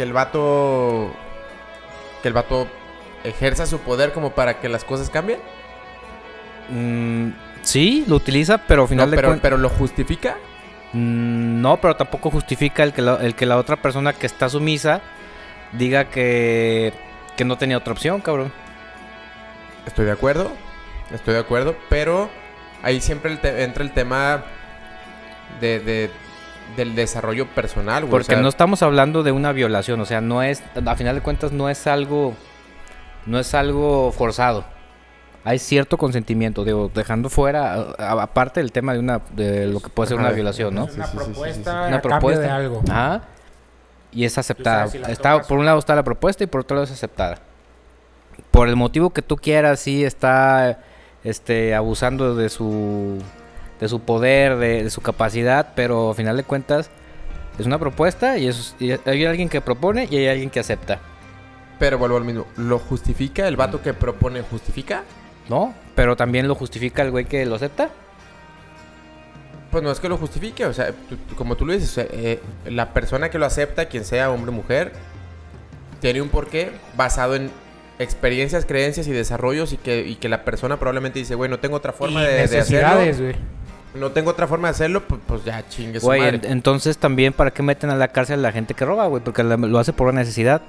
que el vato. Que el vato ejerza su poder como para que las cosas cambien. Mm, sí, lo utiliza, pero al final No, de pero, lo justifica. Mm, No, pero tampoco justifica el que, la, el que la otra persona que está sumisa diga que, que no tenía otra opción, cabrón. Estoy de acuerdo. Estoy de acuerdo. Pero ahí siempre el entra el tema de, de- del desarrollo personal, güey. o Porque sea, no estamos hablando de una violación, o sea, no es, a final de cuentas no es algo, no es algo forzado. Hay cierto consentimiento, digo, dejando fuera, aparte del tema de una, de lo que puede ser una violación, ¿no? Es una propuesta Una propuesta. de algo. Ajá. Y es aceptada. si Está, por un lado está la propuesta y por otro lado es aceptada. Por el motivo que tú quieras, sí está este, abusando de su, de su poder, de, de su capacidad, pero a final de cuentas es una propuesta y, es, y hay alguien que propone y hay alguien que acepta. Pero vuelvo al mismo. ¿Lo justifica? ¿El vato que propone justifica? ¿No? Pero también lo justifica el güey que lo acepta. Pues no es que lo justifique, o sea, tú- tú- como tú lo dices, o sea, eh, la persona que lo acepta, quien sea hombre o mujer, tiene un porqué basado en experiencias, creencias y desarrollos y que, y que la persona probablemente dice, güey, no tengo otra forma Y de, de hacerlo. No tengo otra forma de hacerlo, pues, pues ya chingue su Güey, madre. en- entonces también para qué meten a la cárcel a la gente que roba, güey, porque la- lo hace por una necesidad.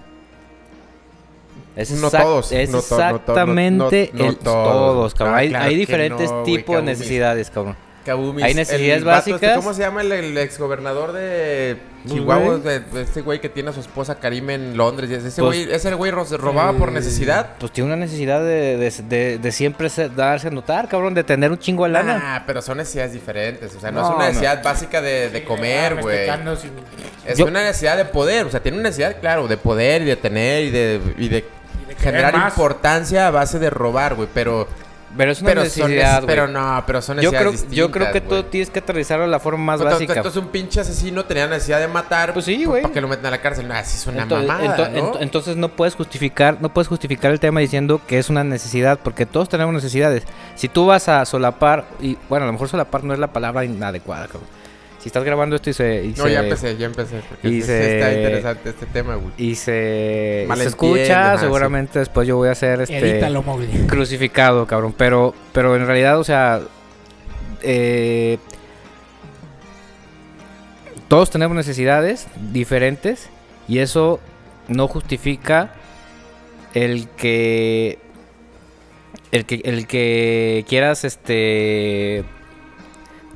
Es No todos, Es no to- no to- no- exactamente no- el- todos. todos, cabrón. Ah, hay claro hay que diferentes tipos de necesidades, cabrón. Kabumis, hay necesidades el vato este, básicas. ¿Cómo se llama el, el exgobernador de Pues, Chihuahua? güey. De, de este güey que tiene a su esposa Karim en Londres. Ese Pues- güey, ese güey robaba por Eh, necesidad. Pues tiene una necesidad de, de, de- de siempre ser- darse a notar, cabrón, de tener un chingo de lana. Ah, pero son necesidades diferentes. O sea, no, No, es una no. necesidad básica de, de comer, Ah, güey. Es Yo- una necesidad de poder. O sea, tiene una necesidad, claro, de poder y de tener y de, y de y de generar más. importancia a base de robar, güey. Pero, Pero es una pero, necesidad, neces- pero no, pero son Yo creo, necesidades yo creo que distintas, tú tienes que aterrizarlo de la forma más Entonces, básica. entonces un pinche asesino tenía necesidad de matar. Pues sí, güey. ¿Para que lo metan a la cárcel? No, así es una Ento- mamada, ento- ¿no? ento- entonces no puedes justificar, no puedes justificar el tema diciendo que es una necesidad, porque todos tenemos necesidades. Si tú vas a solapar, y bueno, a lo mejor solapar no es la palabra inadecuada, cabrón. Si estás grabando esto y se, y no, se- ya empecé, ya empecé. Porque y sí- sí se- está interesante este tema, güey. y se, se escucha, ajá, sí. seguramente después yo voy a ser este Edítalo, crucificado, cabrón. Pero, pero en realidad, o sea, eh, todos tenemos necesidades diferentes y eso no justifica el que el que el que quieras este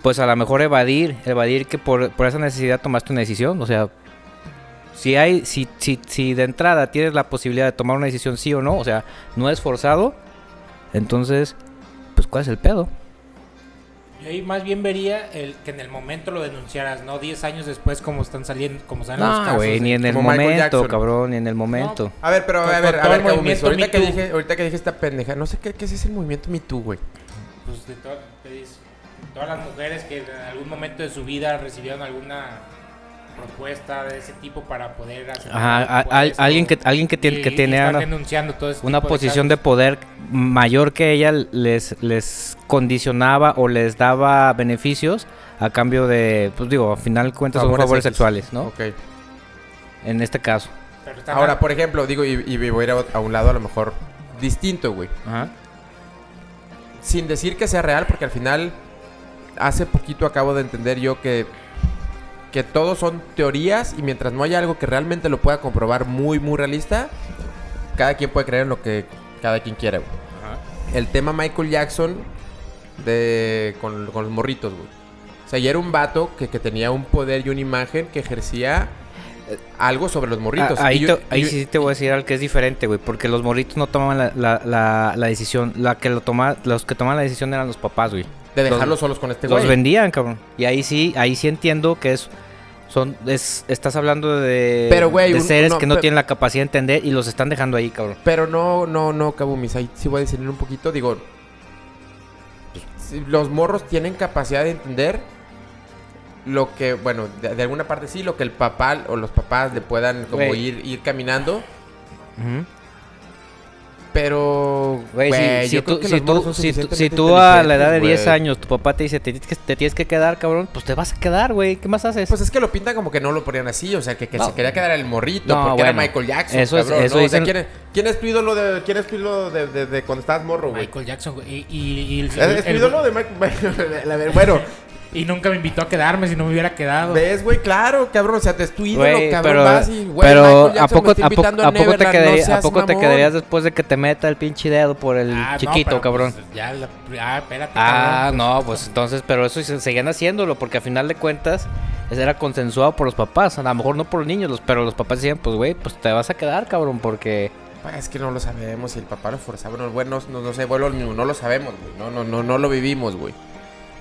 pues a lo mejor evadir evadir que por, por esa necesidad tomaste una decisión o sea si hay si, si, si de entrada tienes la posibilidad de tomar una decisión sí o no o sea no es forzado entonces pues cuál es el pedo Yo ahí más bien vería el que en el momento lo denunciaras, no 10 años después como están saliendo, como salen los no casos. güey ni en el momento cabrón ni en el momento. A ver, pero a ver, a todo ver, ahorita que dije, ahorita que dije esta pendeja, no sé qué, qué es el movimiento Me Too, güey. pues, de to- te dice, todas las mujeres que en algún momento de su vida recibieron alguna propuesta de ese tipo para poder hacer Ajá, a- a- alguien que alguien que tiene y- que tiene están una, todo ese una posición de poder mayor que ella les les condicionaba o les daba beneficios a cambio de pues digo al final cuentas son Favores sexuales no Ok. en este caso Pero están- Ahora, por ejemplo, digo, y, y voy a ir a, a un lado a lo mejor distinto, güey. Ajá. Sin decir que sea real, porque al final, hace poquito acabo de entender yo que, que todos son teorías y mientras no haya algo que realmente lo pueda comprobar muy, muy realista, cada quien puede creer en lo que cada quien quiera, güey. El tema Michael Jackson de, con, con los morritos, güey. O sea, y era un vato que, que tenía un poder y una imagen que ejercía eh, algo sobre los morritos. Ah, ahí, Y yo- te- ahí y- sí te voy a decir algo que es diferente, güey, porque los morritos no tomaban la, la, la, la decisión, la que lo toma, los que tomaban la decisión eran los papás, güey. De los- dejarlos solos con este Los güey. vendían, cabrón. Y ahí sí, ahí sí entiendo que es son es estás hablando de Pero, güey, de un- seres no, que no tienen la capacidad de entender y los están dejando ahí, cabrón. Pero no, no, no, Kabumis. Ahí sí voy a decir un poquito. Digo, los morros tienen capacidad de entender lo que, bueno, de, de alguna parte sí, lo que el papá o los papás le puedan como ir, ir caminando. Pero, Pero, güey, si, si yo creo tú, que si los morros tú, son si tú, si suficientemente tú a la edad de inteligentes, 10 güey. años tu papá te dice te, tienes que- te tienes que quedar, cabrón, pues te vas a quedar, güey. ¿Qué más haces? Pues es que lo pintan como que no lo ponían así, o sea, que, que No. se quería quedar el morrito, No, porque era bueno, Michael Jackson, eso es- eso ¿no? O sea, ¿quién es, quién es tu ídolo de, quién es tu ídolo de, de- de cuando estabas morro, güey? Michael Jackson, güey. Y, y, y el- ¿Es, es tu el- ídolo de Michael? A ver, bueno, y nunca me invitó a quedarme si no me hubiera quedado. ves, güey, claro, cabrón, o sea, te es tu ídolo, Güey, cabrón, pero, y, ¿a poco, a poco, invitando a poco te no quedaría- ¿a seas poco te mamón. quedarías después de que te meta el pinche dedo por el Ah, no, chiquito, pero, cabrón? pues, ya, la- ah, espérate. Ah, cabrón, no, pues entonces, pero eso se- seguían haciéndolo porque a final de cuentas eso era consensuado por los papás, a lo mejor no por los niños, los- pero los papás decían, pues güey, pues te vas a quedar, cabrón, porque Pues, Es que no lo sabemos si el papá lo forzaba. No, bueno, no, no sé, bueno, no, no lo sabemos, güey. No, no, no, no lo vivimos, güey.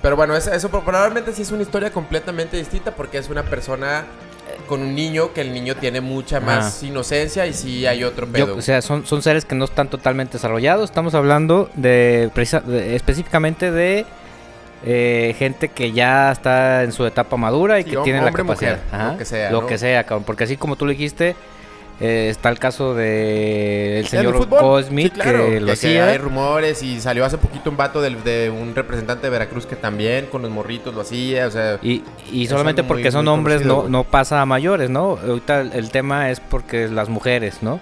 Pero bueno, eso, eso probablemente sí es una historia completamente distinta porque es una persona eh, con un niño que el niño tiene mucha más inocencia y sí hay otro pedo. yo- o sea, son, son seres que no están totalmente desarrollados. Estamos hablando de, de- específicamente de eh, gente que ya está en su etapa madura y Sí, que tiene la capacidad. mujer, lo que sea, Lo ¿no? que sea, cabrón. Porque así como tú lo dijiste, eh, está el caso de el del señor. Cosmic Sí, claro, que lo que hacía. hay rumores y salió hace poquito un vato del- de, un representante de Veracruz que también con los morritos lo hacía, o sea... Y, y solamente muy- porque son muy hombres conocido, no, no pasa a mayores, ¿no? Ahorita el, el tema es porque las mujeres, ¿no?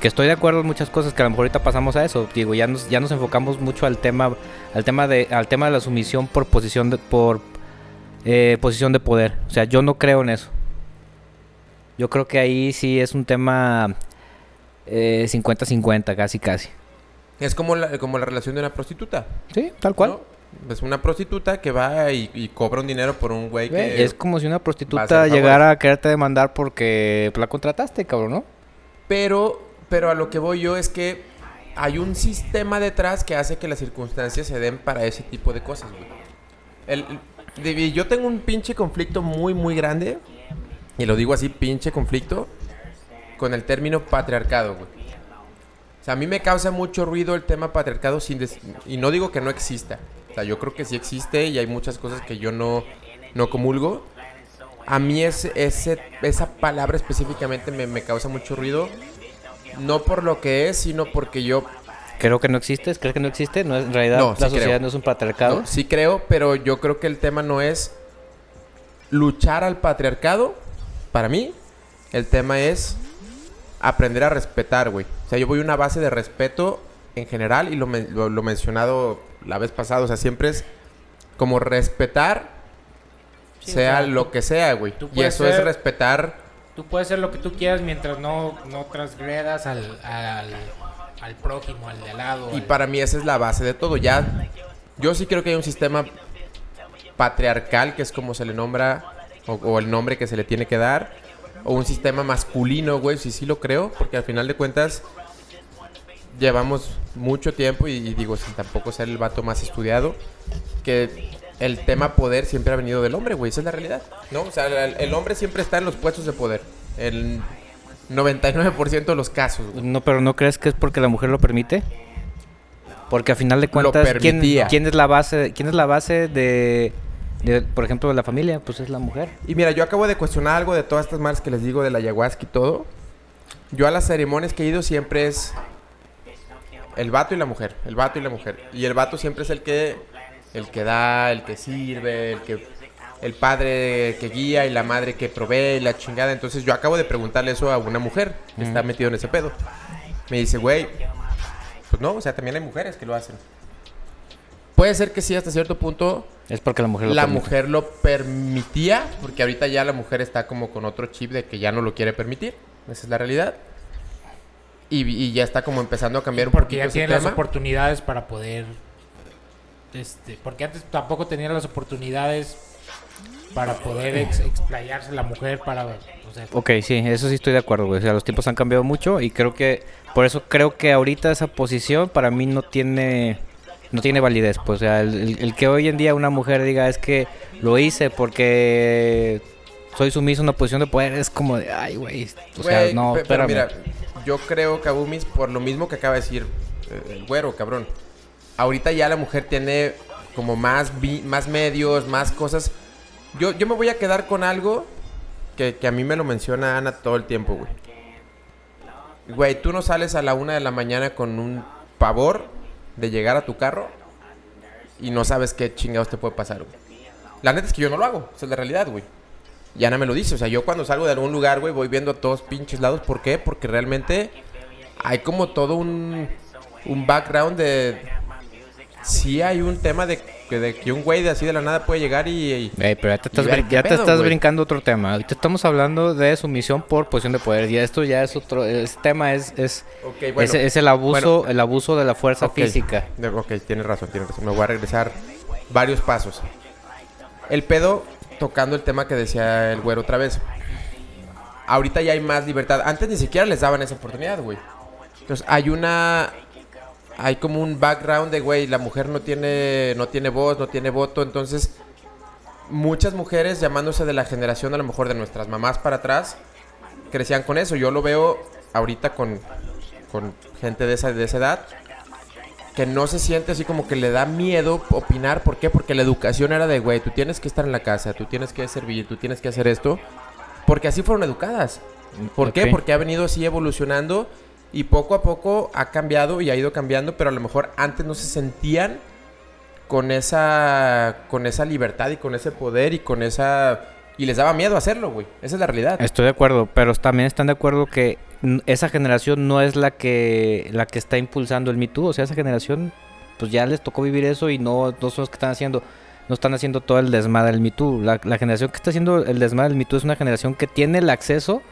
Que estoy de acuerdo en muchas cosas que a lo mejor ahorita pasamos a eso. Digo, ya nos, ya nos enfocamos mucho al tema, al tema de, al tema de la sumisión por posición de, por eh, posición de poder. O sea, yo no creo en eso. Yo creo que ahí sí es un tema eh, 50-50, casi casi. Es como la, como la relación de una prostituta. Sí, tal cual. ¿no? Es una prostituta que va y, y cobra un dinero por un güey que... es como si una a prostituta llegara a quererte demandar porque la contrataste, cabrón, ¿no? Pero, pero a lo que voy yo es que hay un sistema detrás que hace que las circunstancias se den para ese tipo de cosas, güey. El- el- yo tengo un pinche conflicto muy, muy grande, y lo digo así, pinche conflicto, con el término patriarcado, güey. O sea, a mí me causa mucho ruido el tema patriarcado sin des- y no digo que no exista. O sea, yo creo que sí existe y hay muchas cosas que yo no, no comulgo. A mí es, ese, esa palabra específicamente me, me causa mucho ruido. No por lo que es, sino porque yo Creo que no existe, ¿crees que no existe? No, es- en realidad No, la sociedad creo. no es un patriarcado. no, sí creo, pero yo creo que el tema no es luchar al patriarcado. Para mí, el tema es aprender a respetar, güey. O sea, yo voy a una base de respeto en general y lo, men- lo, lo mencionado la vez pasada. O sea, siempre es como respetar, Sí, sea o sea, lo que sea, güey. Y eso es ser- respetar Tú puedes hacer lo que tú quieras mientras no, no transgredas al, al, al prójimo, al de al lado. Y al- para mí esa es la base de todo. Ya, yo sí creo que hay un sistema patriarcal, que es como se le nombra, o, o el nombre que se le tiene que dar, o un sistema masculino, güey, sí, sí lo creo, porque al final de cuentas llevamos mucho tiempo, y, y digo, sin tampoco ser el vato más estudiado, que el tema poder siempre ha venido del hombre, güey, esa es la realidad, ¿no? O sea, el, el hombre siempre está en los puestos de poder, el 99% de los casos, güey. No, pero ¿no crees que es porque la mujer lo permite? Porque a final de cuentas, ¿quién, quién es la base, quién es la base de, de, por ejemplo, la familia? Pues es la mujer. Y mira, yo acabo de cuestionar algo de todas estas marcas que les digo de la ayahuasca y todo. Yo a las ceremonias que he ido siempre es el vato y la mujer, el vato y la mujer. Y el vato siempre es el que el que da, el que sirve, el que el padre que guía y la madre que provee y la chingada. Entonces yo acabo de preguntarle eso a una mujer que está metido en ese pedo. Me dice, güey, pues no, o sea, también hay mujeres que lo hacen. Puede ser que sí, hasta cierto punto Es porque la mujer lo la permite. mujer lo permitía, porque ahorita ya la mujer está como con otro chip de que ya no lo quiere permitir. Esa es la realidad. Y, y ya está como empezando a cambiar un porque poquito ya tiene las oportunidades para poder este porque antes tampoco tenía las oportunidades para poder ex- explayarse la mujer para o sea, Ok, sí, eso sí estoy de acuerdo, güey. O sea, los tiempos han cambiado mucho y creo que, por eso creo que ahorita esa posición para mí no tiene, no tiene validez. Pues, o sea, el, el- el que hoy en día una mujer diga es que lo hice porque soy sumiso en una posición de poder es como de, ay, güey. O sea, no, pe- pero mira, yo creo que Abumis, por lo mismo que acaba de decir eh, el güero, cabrón. Ahorita ya la mujer tiene como más, vi- más medios, más cosas. Yo, yo me voy a quedar con algo que, que a mí me lo menciona Ana todo el tiempo, güey. Güey, tú no sales a la una de la mañana con un pavor de llegar a tu carro y no sabes qué chingados te puede pasar. La neta es que yo no lo hago, esa es la realidad, güey. Y Ana me lo dice, o sea, yo cuando salgo de algún lugar, güey, voy viendo a todos pinches lados. ¿Por qué? Porque realmente hay como todo un, un background de... Sí hay un tema de, que- de que un güey de así de la nada puede llegar y... y- Ey, pero ya te estás, ver ya te estás brincando otro tema. Ahorita estamos hablando de sumisión por posición de poder. Y esto ya es otro. Este tema es, es, bueno. es, es el abuso, bueno. el abuso de la fuerza física. Ok, tienes razón, tienes razón. Me voy a regresar varios pasos. El pedo, tocando el tema que decía el güero otra vez. Ahorita ya hay más libertad. Antes ni siquiera les daban esa oportunidad, güey. Entonces hay una... Hay como un background de, güey, la mujer no tiene, no tiene voz, no tiene voto. Entonces, muchas mujeres llamándose de la generación, a lo mejor de nuestras mamás para atrás, crecían con eso. Yo lo veo ahorita con, con gente de esa, de esa edad que no se siente así como que le da miedo opinar. ¿Por qué? Porque la educación era de, güey, tú tienes que estar en la casa, tú tienes que servir, tú tienes que hacer esto. Porque así fueron educadas. ¿Por qué? Porque ha venido así evolucionando y poco a poco ha cambiado y ha ido cambiando, pero a lo mejor antes no se sentían con esa con esa libertad y con ese poder y con esa y les daba miedo hacerlo, güey. Esa es la realidad. Estoy de acuerdo, pero también están de acuerdo que esa generación no es la que la que está impulsando el Me Too. O sea, esa generación, pues ya les tocó vivir eso y no, no son los que están haciendo, no están haciendo todo el desmadre del Me Too. La, la generación que está haciendo el desmadre del Me Too es una generación que tiene el acceso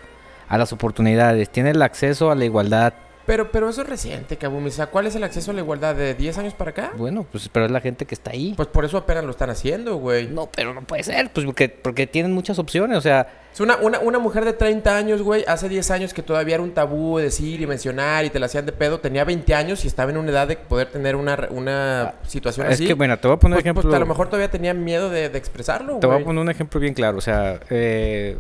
a las oportunidades, tiene el acceso a la igualdad. Pero pero eso es reciente, Kabumi. O sea, ¿cuál es el acceso a la igualdad de 10 años para acá? Bueno, pues pero es la gente que está ahí. Pues por eso apenas lo están haciendo, güey. No, pero no puede ser, pues porque, porque tienen muchas opciones, o sea, Es una, una, una mujer de 30 años, güey, hace 10 años que todavía era un tabú decir y mencionar y te la hacían de pedo, tenía 20 años y estaba en una edad de poder tener una, una situación es así. que bueno, te voy a poner pues, ejemplo. pues, a lo mejor todavía tenía miedo de, de expresarlo, Te voy a poner un ejemplo bien claro. O sea, eh,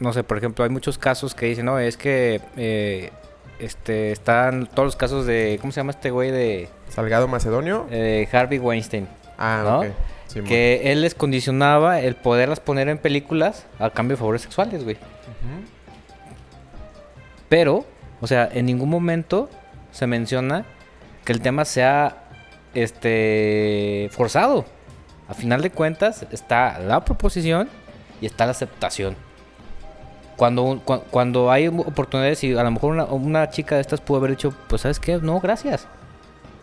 no sé, por ejemplo, hay muchos casos que dicen, no, es que eh, este, están todos los casos de, ¿cómo se llama este güey de Salgado Macedonio. eh, Harvey Weinstein? ah, ¿no? Sí, que él les condicionaba el poderlas poner en películas a cambio de favores sexuales, güey. Pero, o sea, en ningún momento se menciona que el tema sea este forzado. A final de cuentas está la proposición y está la aceptación. Cuando, cua- cuando hay oportunidades y a lo mejor una, una chica de estas pudo haber dicho, pues sabes qué, no, gracias.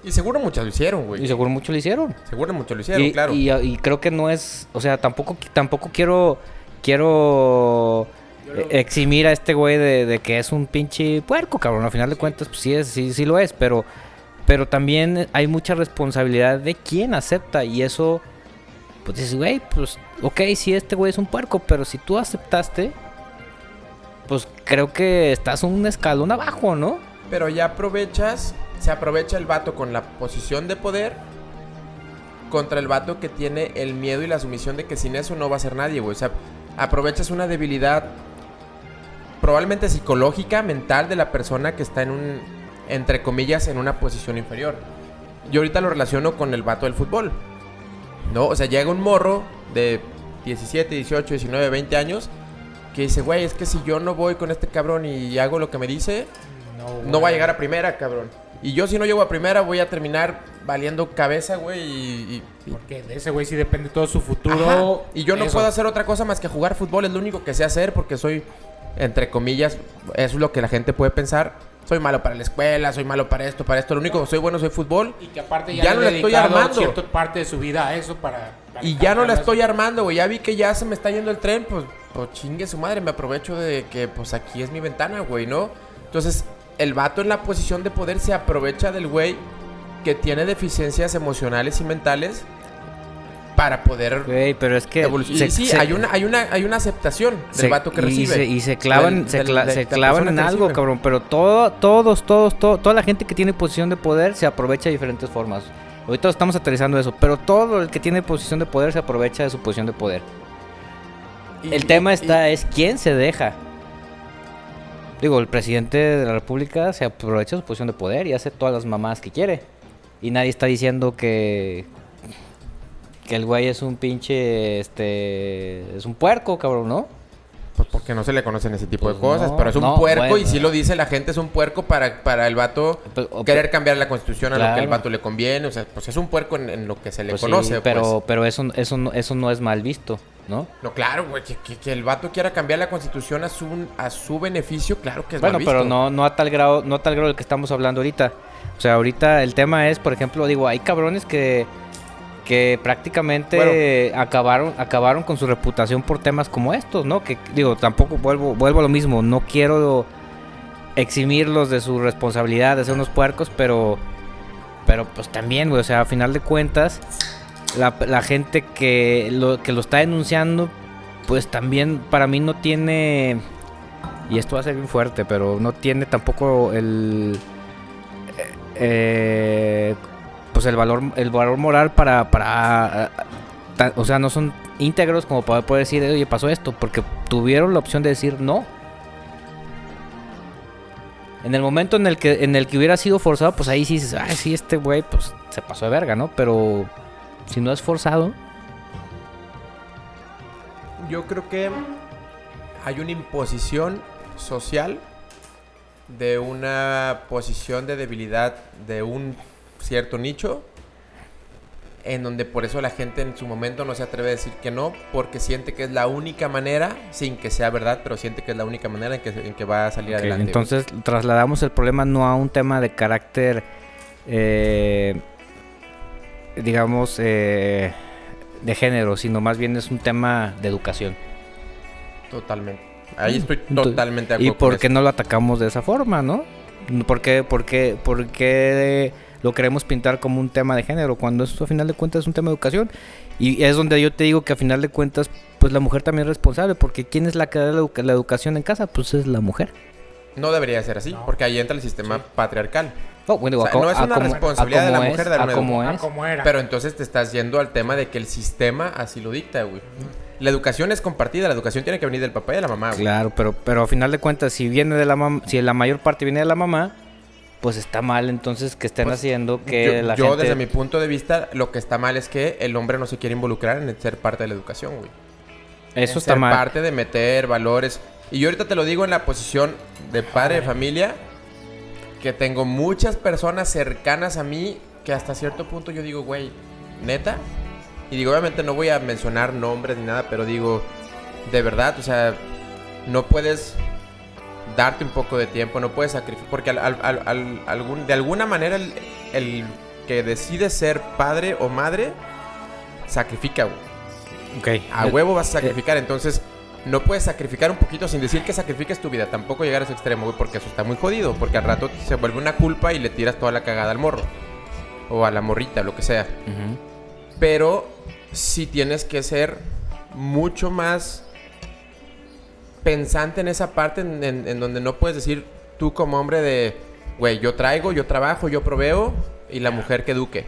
Y seguro muchas lo hicieron, Y güey. seguro muchos lo hicieron. Seguro muchos lo hicieron, y, claro. y- y creo que no es, o sea, tampoco, tampoco quiero, quiero eh, eximir a este güey de, de que es un pinche puerco, cabrón. Al final de cuentas, pues sí, es, sí, sí lo es, pero, pero también hay mucha responsabilidad de quién acepta y eso, pues dices, güey, pues, ok, sí, este güey es un puerco, pero si tú aceptaste, pues creo que estás un escalón abajo, ¿no? Pero ya aprovechas, se aprovecha el vato con la posición de poder contra el vato que tiene el miedo y la sumisión de que sin eso no va a ser nadie, güey. O sea, aprovechas una debilidad probablemente psicológica, mental de la persona que está en un, entre comillas, en una posición inferior. Yo ahorita lo relaciono con el vato del fútbol. ¿No? O sea, llega un morro de 17, 18, 19, 20 años que dice, güey, es que si yo no voy con este cabrón y hago lo que me dice, no va a llegar a primera, cabrón. Y yo si no llego a primera voy a terminar valiendo cabeza, güey. Y, Porque de ese güey sí depende todo su Ajá. futuro. Y yo no Eso. puedo hacer otra cosa más que jugar fútbol. Es lo único que sé hacer porque soy, entre comillas, es lo que la gente puede pensar. Soy malo para la escuela, soy malo para esto, para esto. Lo único que soy bueno soy fútbol. Y que aparte ya, Ya le no la estoy armando. cierta parte de su vida a eso para... para Y ya no la estoy armando, güey. Ya vi que ya se me está yendo el tren, pues, pues chingue su madre. Me aprovecho de que, pues aquí es mi ventana, güey, ¿no? Entonces, el vato en la posición de poder se aprovecha del güey que tiene deficiencias emocionales y mentales para poder Güey, pero es que... evolucionar. se- sí, se- hay una, hay una, hay una aceptación del se- vato que y recibe. Se, y se clavan, Del- se, del- cla- se clavan en algo, recibe. cabrón. Pero todo, todos, todos, todo- toda la gente que tiene posición de poder se aprovecha de diferentes formas. Ahorita estamos aterrizando eso, pero todo el que tiene posición de poder se aprovecha de su posición de poder. El tema está es quién se deja. Digo, el presidente de la república se aprovecha de su posición de poder y hace todas las mamadas que quiere. Y nadie está diciendo que que el güey es un pinche este es un puerco, cabrón, ¿no? Pues porque no se le conocen ese tipo de Pues cosas, no, pero es un no, puerco bueno. y si lo dice la gente es un puerco para, para el vato querer cambiar la constitución a lo que el Claro. vato le conviene, o sea, pues es un puerco en, en lo que se le Pues sí, conoce, pero, pues. pero eso, eso, no, eso no es mal visto, ¿no? No, claro, güey, que, que- que el vato quiera cambiar la constitución a su, a su beneficio, claro que es Bueno, mal pero visto. no, no a tal grado, no a tal grado del que estamos hablando ahorita. O sea, ahorita el tema es, por ejemplo, digo, hay cabrones que, que prácticamente acabaron, acabaron con su reputación por temas como estos, ¿no? Que digo, tampoco vuelvo, vuelvo a lo mismo, no quiero eximirlos de su responsabilidad de ser unos puercos, pero, pero pues también, güey, o sea, a final de cuentas, la, la gente que lo, que lo está denunciando, pues también para mí no tiene y esto va a ser bien fuerte, pero no tiene tampoco el eh, pues el valor el valor moral para para ta- o sea, no son íntegros como para poder decir, "Oye, pasó esto", porque tuvieron la opción de decir no. En el momento en el que en el que hubiera sido forzado, pues ahí sí dices, "Ay, sí, este güey pues se pasó de verga", ¿no? Pero si no es forzado, Yo creo que hay una imposición social de una posición de debilidad de un cierto nicho en donde por eso la gente en su momento no se atreve a decir que no porque siente que es la única manera sin que sea verdad pero siente que es la única manera en que, en que va a salir adelante. Entonces trasladamos el problema no a un tema de carácter, eh, digamos, eh, de género, sino más bien es un tema de educación. totalmente ahí estoy Entonces, totalmente de ¿Y acuerdo con por qué no lo atacamos de esa forma, no? ¿Por qué, por qué- por qué lo queremos pintar como un tema de género cuando esto a final de cuentas es un tema de educación? Y es donde yo te digo que a final de cuentas, pues la mujer también es responsable, porque ¿quién es la que da la, educa- la educación en casa? Pues es la mujer. no debería ser así No. porque ahí entra el sistema patriarcal Oh, bueno, O sea, a co- no es una como- responsabilidad de la mujer dar una como es. como era. Pero entonces te estás yendo al tema de que el sistema así lo dicta, güey. La educación es compartida, la educación tiene que venir del papá y de la mamá, güey. Claro, pero, pero a final de cuentas, si viene de la si la mayor parte viene de la mamá, pues está mal entonces que estén Pues, haciendo que yo, la yo, gente... desde mi punto de vista, lo que está mal es que el hombre no se quiere involucrar en ser parte de la educación, güey. Eso En está ser mal. parte de meter valores. Y yo ahorita te lo digo en la posición de padre de familia, que tengo muchas personas cercanas a mí que hasta cierto punto yo digo, güey, neta. Y digo, obviamente no voy a mencionar nombres ni nada, pero digo, de verdad, o sea, no puedes darte un poco de tiempo, no puedes sacrificar, porque al- al- al- al- algún- de alguna manera el, el que decide ser padre o madre sacrifica, güey. Ok. A Eh, huevo vas a sacrificar, entonces no puedes sacrificar un poquito sin decir que sacrifiques tu vida. Tampoco llegar a ese extremo, güey, porque eso está muy jodido. Porque al rato se vuelve una culpa y le tiras toda la cagada al morro. O a la morrita, lo que sea. Pero sí tienes que ser mucho más pensante en esa parte en, en- en donde no puedes decir tú como hombre de, güey, yo traigo, yo trabajo, yo proveo y la mujer que eduque.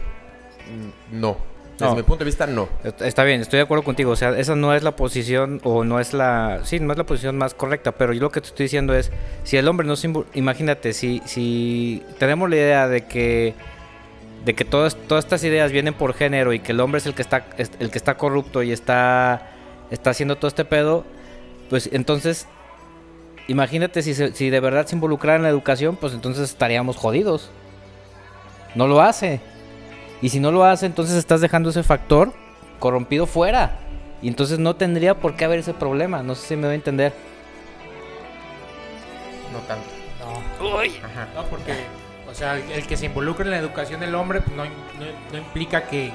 Mm, No. Desde No. mi punto de vista, no. Est- Está bien, estoy de acuerdo contigo. O sea, esa no es la posición o no es la... Sí, no es la posición más correcta, pero yo lo que te estoy diciendo es, si el hombre no se... Imagínate, si, si tenemos la idea de que de que todas, todas estas ideas vienen por género y que el hombre es el que está es- el que está corrupto y está está haciendo todo este pedo, pues entonces imagínate si, se- si de verdad se involucrara en la educación, pues entonces estaríamos jodidos. No lo hace. Y si no lo hace, entonces estás dejando ese factor corrompido fuera. Y entonces no tendría por qué haber ese problema. No sé si me voy a entender. No tanto. No, Ajá. no, porque, o sea, el, el que se involucre en la educación del hombre pues, no, no- no implica que,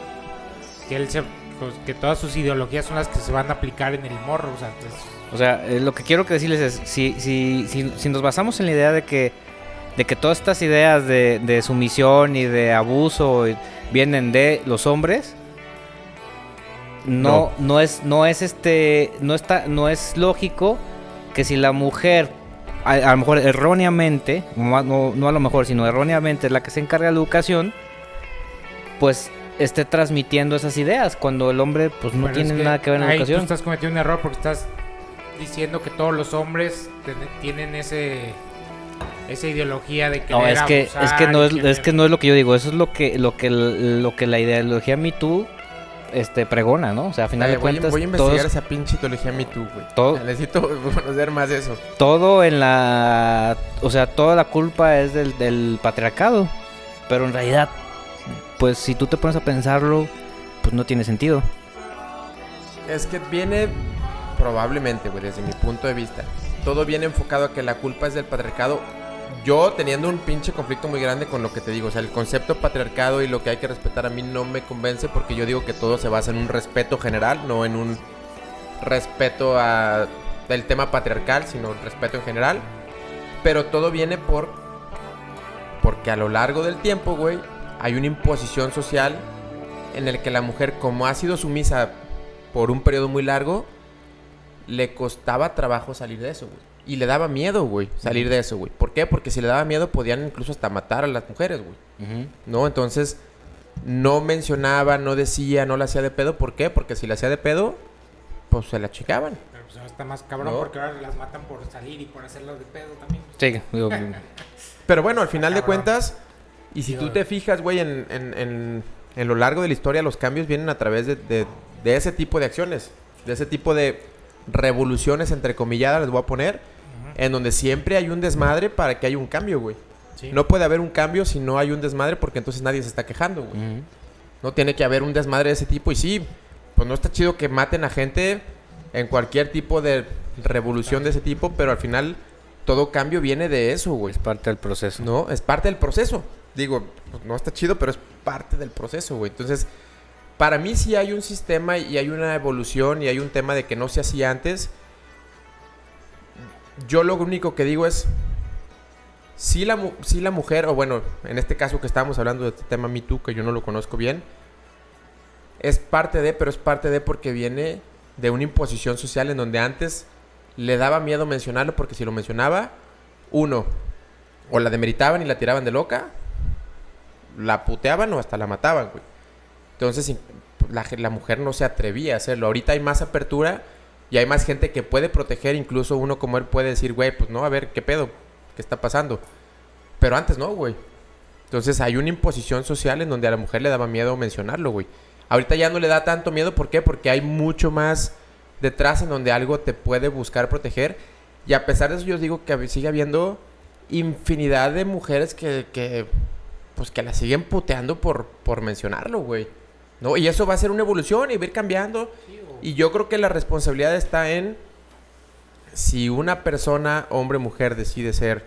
que él se, pues, que todas sus ideologías son las que se van a aplicar en el morro. O sea, entonces, O sea, eh, lo que quiero que decirles es, si, si, si, si nos basamos en la idea de que, de que todas estas ideas de, de sumisión y de abuso vienen de los hombres, no, no. es, no es este, no está, no es lógico que si la mujer, a, a lo mejor erróneamente, no, no- no a lo mejor, sino erróneamente es la que se encarga de la educación, pues esté transmitiendo esas ideas cuando el hombre pues no pero es tiene que nada que ver en la ahí educación. Tú estás cometiendo un error porque estás diciendo que todos los hombres ten- tienen ese esa ideología de que No, es que, es que no es, es que no es lo que yo digo, eso es lo que, lo que, lo que la ideología Me Too este, pregona, ¿no? O sea, a final de voy, a- cuentas, voy a investigar todos- esa pinche ideología Me Too, güey. Todo- Necesito conocer más de eso. todo en la... O sea, toda la culpa es del, del patriarcado. Pero en realidad, pues si tú te pones a pensarlo, pues no tiene sentido. Es que viene, probablemente, güey, desde mi punto de vista, todo viene enfocado a que la culpa es del patriarcado. Yo teniendo un pinche conflicto muy grande con lo que te digo, o sea, el concepto patriarcado y lo que hay que respetar a mí no me convence porque yo digo que todo se basa en un respeto general, no en un respeto a el tema patriarcal, sino el respeto en general. Pero todo viene por porque a lo largo del tiempo, güey, hay una imposición social en el que la mujer, como ha sido sumisa por un periodo muy largo, le costaba trabajo salir de eso, güey. Y le daba miedo, güey, salir de eso, güey. ¿Por qué? Porque si le daba miedo podían incluso hasta matar a las mujeres, güey. ¿No? Entonces, no mencionaba, no decía, no la hacía de pedo. ¿Por qué? Porque si la hacía de pedo, pues se la chicaban. Pero pues ahora está más cabrón No. porque ahora las matan por salir y por hacerlo de pedo también. Sí, digo, Pero bueno, al final de cuentas, y si Sí, tú te fijas, güey, en, en- en- en lo largo de la historia, los cambios vienen a través de, de- de ese tipo de acciones, de ese tipo de revoluciones, entre comilladas, les voy a poner, en donde siempre hay un desmadre para que haya un cambio, güey. Sí. No puede haber un cambio si no hay un desmadre, porque entonces nadie se está quejando, güey. No tiene que haber un desmadre de ese tipo, y sí, pues no está chido que maten a gente en cualquier tipo de revolución de ese tipo, pero al final todo cambio viene de eso, güey. es parte del proceso. No, es parte del proceso. Digo, pues, no está chido, pero es parte del proceso, güey. Entonces, para mí sí hay un sistema y hay una evolución y hay un tema de que no se hacía antes. Yo lo único que digo es, si la, sí la mujer, o bueno, en este caso que estábamos hablando de este tema Me Too, que yo no lo conozco bien, es parte de, pero es parte de porque viene de una imposición social en donde antes le daba miedo mencionarlo porque si lo mencionaba, uno, o la demeritaban y la tiraban de loca, la puteaban o hasta la mataban, güey. Entonces la, mujer no se atrevía a hacerlo. Ahorita hay más apertura y hay más gente que puede proteger. Incluso uno como él puede decir, güey, pues no, a ver, ¿qué pedo? ¿Qué está pasando? Pero antes no, güey. Entonces hay una imposición social en donde a la mujer le daba miedo mencionarlo, güey. Ahorita ya no le da tanto miedo, ¿por qué? Porque hay mucho más detrás en donde algo te puede buscar proteger. Y a pesar de eso yo digo que sigue habiendo infinidad de mujeres que pues que la siguen puteando por, por mencionarlo, güey. ¿No? Y eso va a ser una evolución y va a ir cambiando. Y yo creo que la responsabilidad está en si una persona, hombre o mujer, decide ser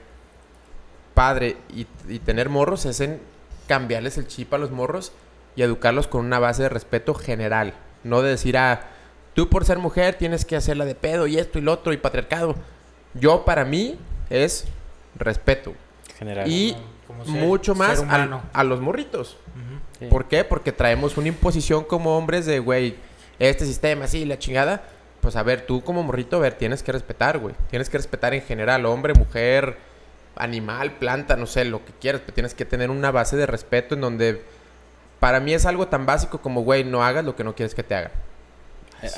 padre y, y tener morros, es en cambiarles el chip a los morros y educarlos con una base de respeto general. No de decir, ah, tú por ser mujer tienes que hacerla de pedo y esto y lo otro y patriarcado. Yo para mí es respeto. General. Y Como ser- mucho más a los morritos. ¿Por qué? Porque traemos una imposición como hombres de, güey, este sistema así, la chingada. Pues a ver, tú como morrito, a ver, tienes que respetar, güey. Tienes que respetar en general, hombre, mujer, animal, planta, no sé, lo que quieras. Pero tienes que tener una base de respeto en donde para mí es algo tan básico como, güey, no hagas lo que no quieres que te hagan.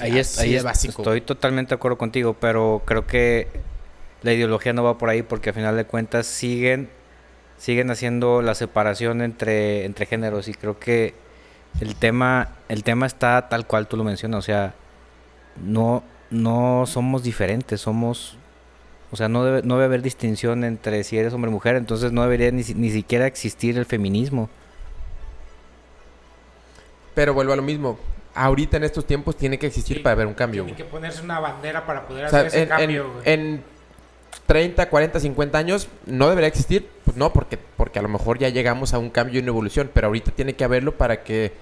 ahí es, ahí es- básico. estoy totalmente de acuerdo contigo, pero creo que la ideología no va por ahí porque al final de cuentas siguen siguen haciendo la separación entre entre géneros y creo que el tema el tema está tal cual tú lo mencionas, o sea, no no somos diferentes, somos o sea, no debe, no debe haber distinción entre si eres hombre o mujer, entonces no debería ni, ni siquiera existir el feminismo. Pero vuelvo a lo mismo. Ahorita en estos tiempos tiene que existir Sí. para ver un cambio, Tiene que ponerse una bandera para poder O sea, hacer ese en, cambio, en 30, 40, 50 años no debería existir. Pues no, porque, porque a lo mejor ya llegamos a un cambio y una evolución. Pero ahorita tiene que haberlo para que,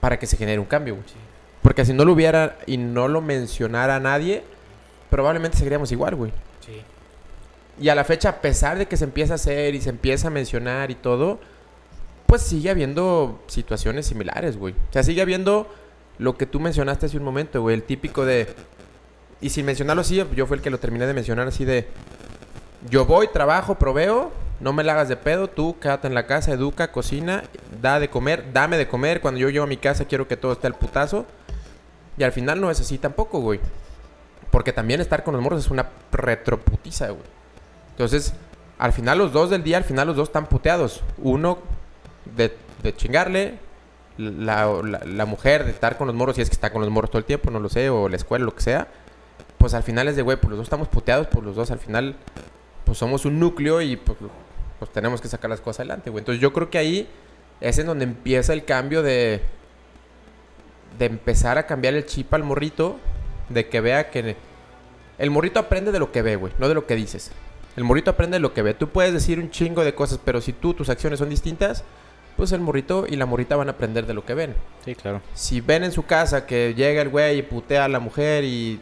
para que se genere un cambio, güey. Sí. Porque si no lo hubiera y no lo mencionara nadie, probablemente seguiríamos igual, güey. Sí. Y a la fecha, a pesar de que se empieza a hacer y se empieza a mencionar y todo, pues sigue habiendo situaciones similares, güey. O sea, sigue habiendo lo que tú mencionaste hace un momento, güey. El típico de... Y sin mencionarlo así, yo fui el que lo terminé de mencionar así de... Yo voy, trabajo, proveo, no me la hagas de pedo, tú quédate en la casa, educa, cocina, da de comer, dame de comer. Cuando yo llego a mi casa quiero que todo esté al putazo. Y al final no es así tampoco, güey. Porque también estar con los morros es una retroputiza, güey. Entonces, al final los dos del día, al final los dos están puteados. Uno de, chingarle, la, la- la mujer de estar con los morros, si es que está con los morros todo el tiempo, no lo sé, o la escuela, lo que sea, pues al final es de, güey, pues los dos estamos puteados, pues los dos al final, pues somos un núcleo y pues, pues tenemos que sacar las cosas adelante, güey. Entonces yo creo que ahí es en donde empieza el cambio de, de empezar a cambiar el chip al morrito, de que vea que el morrito aprende de lo que ve, güey, no de lo que dices. El morrito aprende de lo que ve. Tú puedes decir un chingo de cosas, pero si tú, tus acciones son distintas, pues el morrito y la morrita van a aprender de lo que ven. Sí, claro. Si ven en su casa que llega el güey y putea a la mujer y...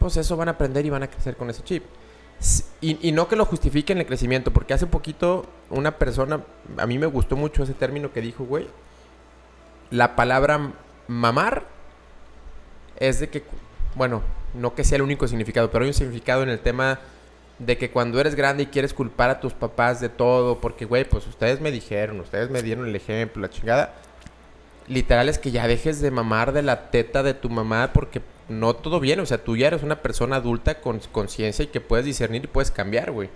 Pues eso van a aprender y van a crecer con ese chip. Y, y no que lo justifiquen el crecimiento, porque hace poquito una persona, a mí me gustó mucho ese término que dijo, güey. La palabra mamar es de que, bueno, no que sea el único significado, pero hay un significado en el tema de que cuando eres grande y quieres culpar a tus papás de todo, porque, güey, pues ustedes me dijeron, ustedes me dieron el ejemplo, la chingada. Literal es que ya dejes de mamar de la teta de tu mamá porque no todo bien. O sea, tú ya eres una persona adulta con conciencia y que puedes discernir y puedes cambiar, güey.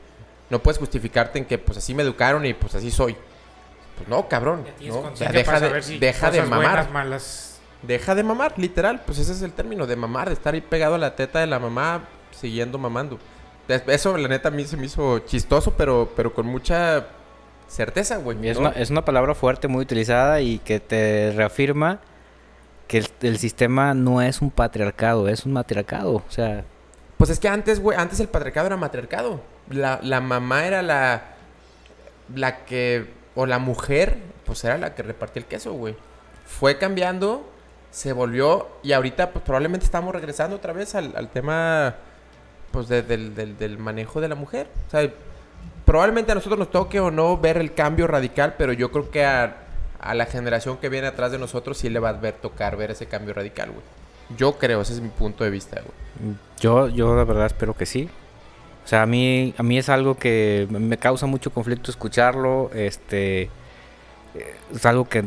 No puedes justificarte en que, pues así me educaron y pues así soy. Pues no, cabrón. ¿no? O sea, conciencia deja de, saber si deja de cosas mamar. buenas, malas. Deja de mamar, literal. Pues ese es el término, de mamar, de estar ahí pegado a la teta de la mamá, siguiendo mamando. Es- Eso, la neta, a mí se me hizo chistoso, pero, pero con mucha certeza, güey. Es, ¿no? una, es una palabra fuerte, muy utilizada y que te reafirma que el, sistema no es un patriarcado, es un matriarcado. O sea, Pues es que antes, güey, antes el patriarcado era matriarcado. La, la mamá era la, la que, o la mujer, pues era la que repartía el queso, güey. Fue cambiando, se volvió, y ahorita pues probablemente estamos regresando otra vez al, al tema, pues de- del, del- del manejo de la mujer. O sea, probablemente a nosotros nos toque o no ver el cambio radical, pero yo creo que a, a la generación que viene atrás de nosotros sí le va a ver, tocar ver ese cambio radical, güey. Yo creo, ese es mi punto de vista, güey. yo, yo la verdad espero que sí. O sea, a mí, a mí es algo que me causa mucho conflicto escucharlo. Este, eh, es algo que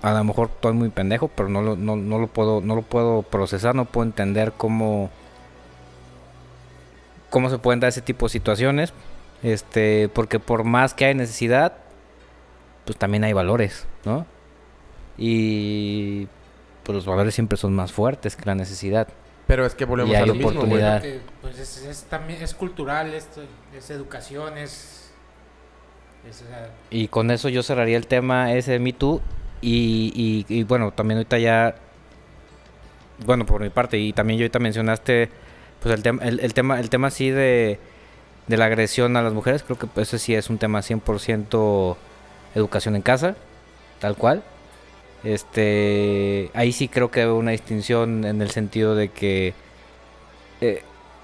a lo mejor estoy muy pendejo, pero no lo, no, no lo puedo, no lo puedo procesar, no puedo entender cómo, cómo se pueden dar ese tipo de situaciones. Este, porque por más que hay necesidad, pues también hay valores, ¿no? Y pues los valores siempre son más fuertes que la necesidad. Pero es que volvemos Y a hay lo mismo, oportunidad. Que, pues es, es también es cultural, esto, es educación, es, es, o sea, Y con eso yo cerraría el tema ese de Me Too. Y, y- y bueno, también ahorita ya. Bueno, por mi parte, y también yo ahorita mencionaste. Pues el, tema el, el tema el tema sí de, de la agresión a las mujeres. Creo que pues, ese sí es un tema 100% educación en casa. Tal cual. Este. Ahí sí creo que hay una distinción en el sentido de que. eh,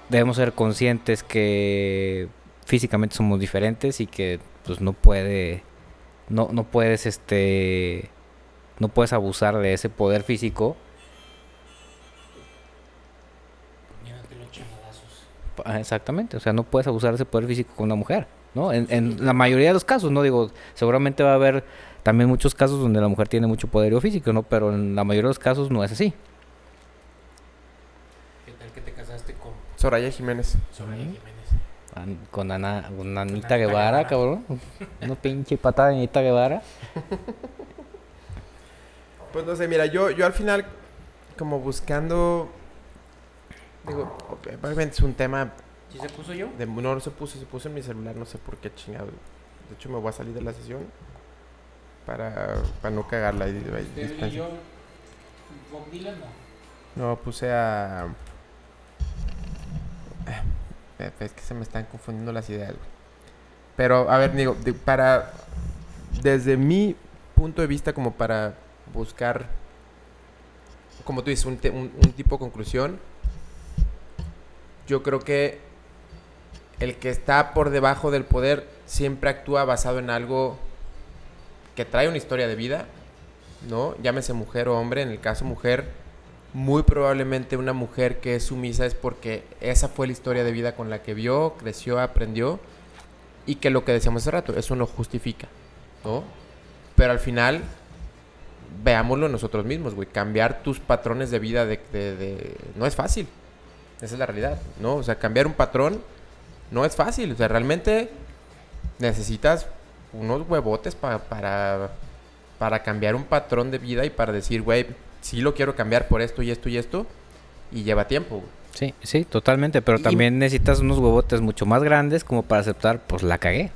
debemos ser conscientes que físicamente somos diferentes y que pues no puede no, no puedes este no puedes abusar de ese poder físico. Ah, exactamente o sea no puedes abusar de ese poder físico con una mujer no en, en la mayoría de los casos no digo seguramente va a haber también muchos casos donde la mujer tiene mucho poderío físico no pero en la mayoría de los casos no es así ¿Qué tal que te casaste con Soraya Jiménez. Soraya Jiménez? An- con Ana con Anita Anita Guevara, Guevara. cabrón una pinche patada de Anita Guevara Pues no sé, mira, yo, yo al final, como buscando. Digo, obviamente es un tema. ¿Sí se puso yo? De, no, no se puso, se puso en mi celular, no sé por qué chingado. De hecho, me voy a salir de la sesión para, para no cagarla. Y, y- y yo, Bob Dylan, no. No, puse a. Eh, Es que se me están confundiendo las ideas, güey. Pero, a ver, digo, de- para. Desde mi punto de vista, como para buscar. Como tú dices, un, te- un- un tipo de conclusión. Yo creo que el que está por debajo del poder siempre actúa basado en algo que trae una historia de vida, ¿no? Llámese mujer o hombre, en el caso mujer, muy probablemente una mujer que es sumisa es porque esa fue la historia de vida con la que vio, creció, aprendió y que lo que decíamos hace rato, eso no justifica, ¿no? Pero al final, veámoslo nosotros mismos, güey, cambiar tus patrones de vida de, no es fácil, esa es la realidad, ¿no? O sea, cambiar un patrón no es fácil, o sea, realmente necesitas unos huevotes pa- para para cambiar un patrón de vida y para decir, güey, sí lo quiero cambiar por esto y esto y esto. Y lleva tiempo, güey. Sí, sí, totalmente. Pero Y- también necesitas unos huevotes mucho más grandes como para aceptar, pues la cagué.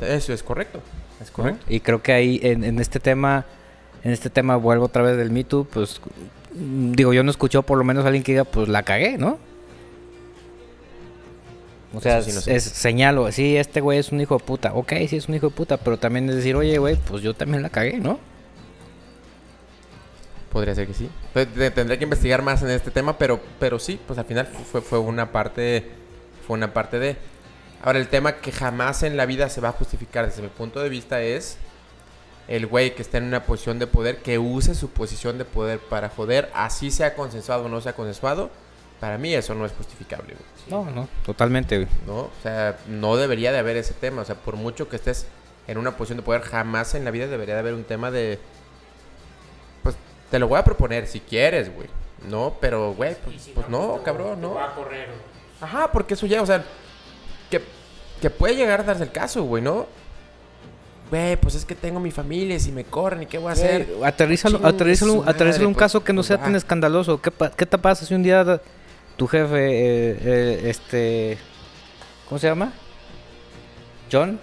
Eso es correcto. Es ¿no? correcto. Y creo que ahí en, en este tema, en este tema vuelvo otra vez del Me Too, pues digo, yo no escucho por lo menos a alguien que diga, pues la cagué, ¿no? O sea, sí no es, sé. es señalo, sí, este güey es un hijo de puta. Ok, sí es un hijo de puta, pero también es decir, oye, güey, pues yo también la cagué, ¿no? Podría ser que sí. Te- Tendré que investigar más en este tema, pero, pero sí, pues al final fue, fue una parte. Fue una parte de. Ahora, el tema que jamás en la vida se va a justificar desde mi punto de vista es el güey que está en una posición de poder que use su posición de poder para joder, así sea consensuado o no sea consensuado. Para mí eso no es justificable, güey. No, no, totalmente, güey. ¿no? O sea, no debería de haber ese tema. O sea, por mucho que estés en una posición de poder, jamás en la vida debería de haber un tema de... Pues te lo voy a proponer si quieres, güey. No, pero, güey, pues, si pues no, te- cabrón, te no. va a correr, güey. Ajá, porque eso ya, o sea, que, que puede llegar a darse el caso, güey, ¿no? Güey, pues es que tengo mi familia y si me corren y qué voy a hacer. Aterrízalo, aterrízalo, aterrízalo un pues, caso que no pues, sea tan escandaloso. ¿Qué, qué te pasa si un día tu jefe, eh, eh, este, ¿cómo se llama? John.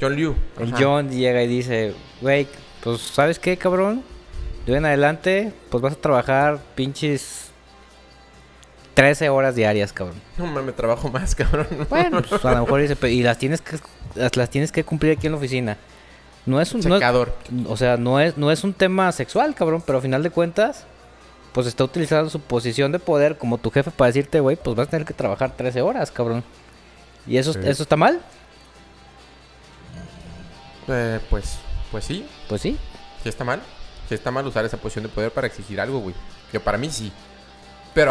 John Liu. El ajá. John llega y dice, güey, pues ¿sabes qué, cabrón? De hoy en adelante, pues vas a trabajar pinches 13 horas diarias, cabrón. No mames, trabajo más, cabrón. Bueno, pues a lo mejor dice, "Pero- y las tienes que las, las tienes que cumplir aquí en la oficina. No es un no es- o sea, no es, no es un tema sexual, cabrón, pero a final de cuentas, pues está utilizando su posición de poder como tu jefe para decirte, güey, pues vas a tener que trabajar 13 horas, cabrón. ¿Y eso, Sí. eso está mal? Eh, pues, pues sí, Pues sí. sí está mal. Sí está mal usar esa posición de poder para exigir algo, güey. Yo para mí sí. Pero hay